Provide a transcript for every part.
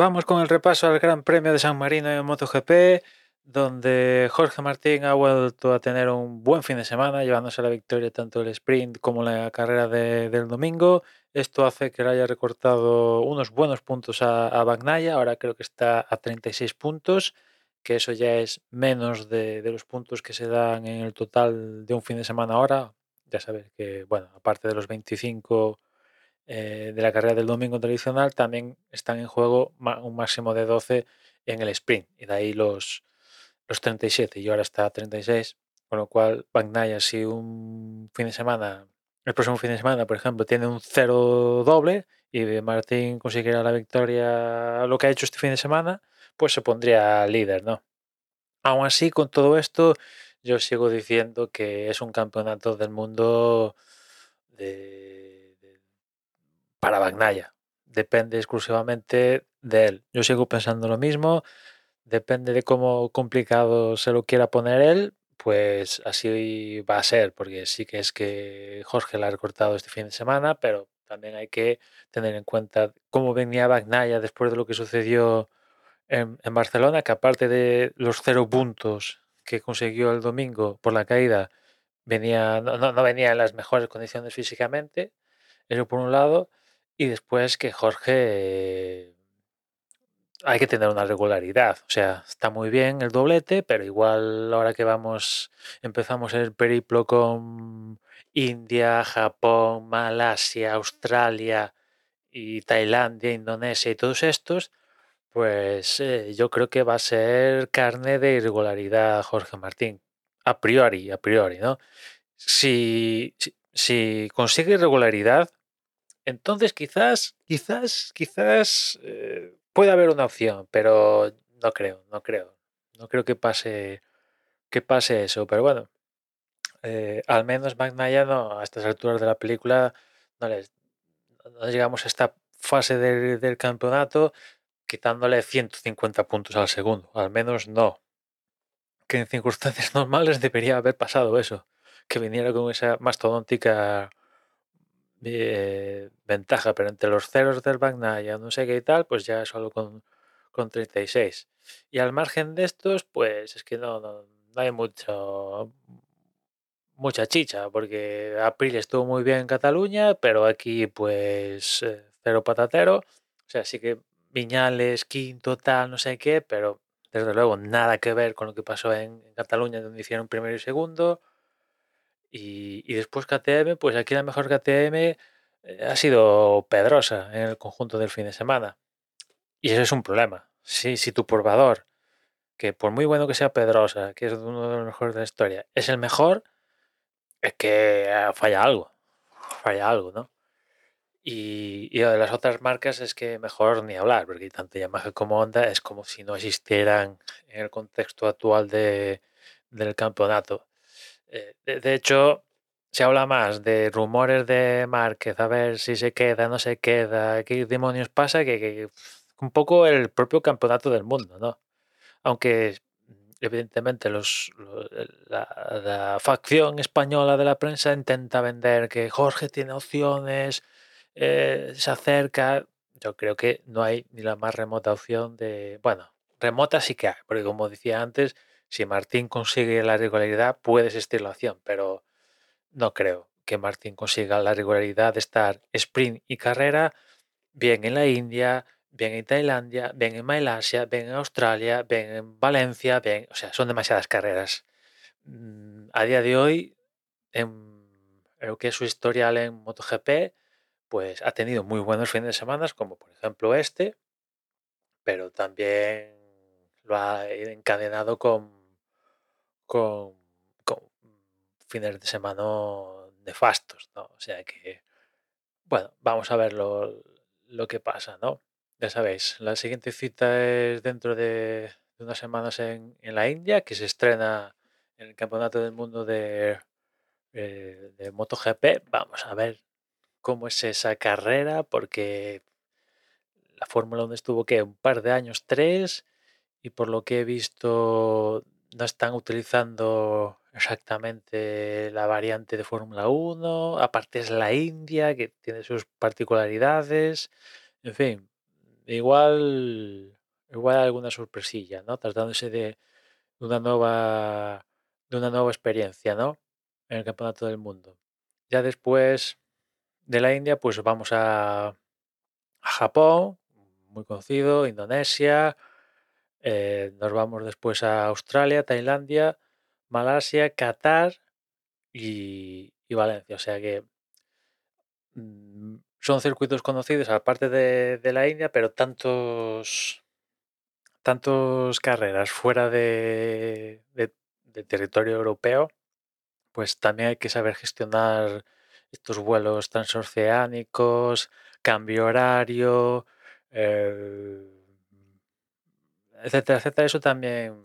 Vamos con el repaso al Gran Premio de San Marino en MotoGP, donde Jorge Martín ha vuelto a tener un buen fin de semana, llevándose la victoria tanto el sprint como la carrera de- del domingo. Esto hace que le haya recortado unos buenos puntos a, a Bagnaia, ahora creo que está a 36 puntos, que eso ya es menos de, de los puntos que se dan en el total de un fin de semana ahora. Ya sabes que, bueno, aparte de los 25 eh, de la carrera del domingo tradicional, también están en juego un máximo de 12 en el sprint, y de ahí los, los 37, y ahora está a 36, con lo cual Bagnaia si un fin de semana, el próximo fin de semana, por ejemplo, tiene un cero doble y Martín consiguiera la victoria, lo que ha hecho este fin de semana, pues se pondría líder, ¿no? Aún así, con todo esto, yo sigo diciendo que es un campeonato del mundo de- para Bagnaia. Depende exclusivamente de él. Yo sigo pensando lo mismo. Depende de cómo complicado se lo quiera poner él, pues así va a ser, porque sí que es que Jorge la ha recortado este fin de semana, pero también hay que tener en cuenta cómo venía Bagnaia después de lo que sucedió en, Barcelona, que aparte de los cero puntos que consiguió el domingo por la caída, venía, no- no venía en las mejores condiciones físicamente, eso por un lado, y después que Jorge hay que tener una regularidad. O sea, está muy bien el doblete, pero igual ahora que vamos, empezamos el periplo con India, Japón, Malasia, Australia y Tailandia, Indonesia y todos estos, pues eh, yo creo que va a ser carne de irregularidad Jorge Martín. A priori, a priori, ¿no? Si, si, si consigue irregularidad, entonces quizás, quizás, quizás eh, puede haber una opción, pero no creo, no creo. No creo que pase, que pase eso. Pero bueno, eh, al menos Magnaia no, a estas alturas de la película no, les, no llegamos a esta fase del, del campeonato quitándole 150 puntos al segundo. Al menos no. Que en circunstancias normales debería haber pasado eso. Que viniera con esa mastodóntica eh, ventaja, pero entre los ceros del Bagnaia, no sé qué y tal, pues ya solo con, con 36. Y al margen de estos, pues es que no, no, no hay mucho mucha chicha, porque April estuvo muy bien en Cataluña, pero aquí pues eh, cero patatero. O sea, sí que Viñales, quinto, tal, no sé qué, pero desde luego nada que ver con lo que pasó en Cataluña, donde hicieron primero y segundo. Y, después KTM, pues aquí la mejor KTM eh, ha sido Pedrosa en el conjunto del fin de semana. Y eso es un problema. Si, si tu probador, que por muy bueno que sea Pedrosa, que es uno de los mejores de la historia, es el mejor, es que eh, falla algo. Falla algo, ¿no? Y, y lo de las otras marcas es que mejor ni hablar, porque tanto Yamaha como Honda es como si no existieran en el contexto actual de, del campeonato. Eh, de, hecho, se habla más de rumores de Márquez, a ver si se queda, no se queda, qué demonios pasa, que, que un poco el propio campeonato del mundo, ¿no? Aunque evidentemente los, lo- la, la facción española de la prensa intenta vender que Jorge tiene opciones, eh, se acerca. Yo creo que no hay ni la más remota opción de... Bueno, remota sí que hay, porque como decía antes, si Martín consigue la regularidad puede existir la opción, pero no creo que Martín consiga la regularidad de estar sprint y carrera bien en la India, bien en Tailandia, bien en Malasia, bien en Australia, bien en Valencia, bien, o sea, son demasiadas carreras. Mm, A día de hoy, en lo que es su historial en MotoGP, pues ha tenido muy buenos fines de semana, como por ejemplo este, pero también lo ha encadenado con, con, fines de semana nefastos, ¿no? O sea que, bueno, vamos a ver lo, lo que pasa, ¿no? Ya sabéis, la siguiente cita es dentro de, de unas semanas en, en la India, que se estrena en el Campeonato del Mundo de, eh, de MotoGP. Vamos a ver cómo es esa carrera, porque la Fórmula 1 estuvo que un par de años, tres, y por lo que he visto no están utilizando exactamente la variante de Fórmula 1, aparte es la India, que tiene sus particularidades, en fin, igual, igual alguna sorpresilla, ¿no? Tratándose de una nueva, de una nueva experiencia, ¿no? En el Campeonato del Mundo. Ya después de la India, pues vamos a, a Japón, muy conocido, Indonesia, eh, nos vamos después a Australia, Tailandia, Malasia, Qatar y, Valencia. O sea que mm, son circuitos conocidos aparte de, la India, pero tantos tantos carreras fuera de, territorio europeo, pues también hay que saber gestionar estos vuelos transoceánicos, cambio horario, eh, etcétera, etcétera. Eso también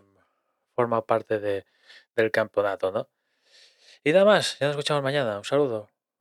forma parte de, del campeonato, ¿no? Y nada más, ya nos escuchamos mañana. Un saludo.